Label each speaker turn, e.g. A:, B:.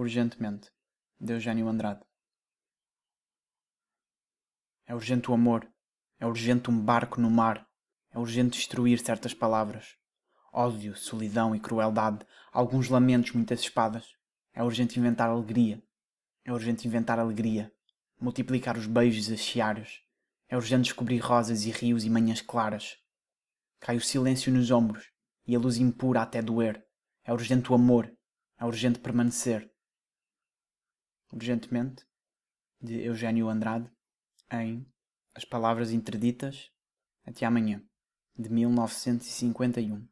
A: Urgentemente, de Eugênio Andrade. É urgente o amor, é urgente um barco no mar, é urgente destruir certas palavras. Ódio, solidão e crueldade, alguns lamentos, muitas espadas. É urgente inventar alegria, é urgente inventar alegria, multiplicar os beijos as chiaras. É urgente descobrir rosas e rios e manhãs claras. Cai o silêncio nos ombros e a luz impura até doer. É urgente o amor, é urgente permanecer. Urgentemente, de Eugênio Andrade, em As Palavras Interditas, até amanhã, de 1951.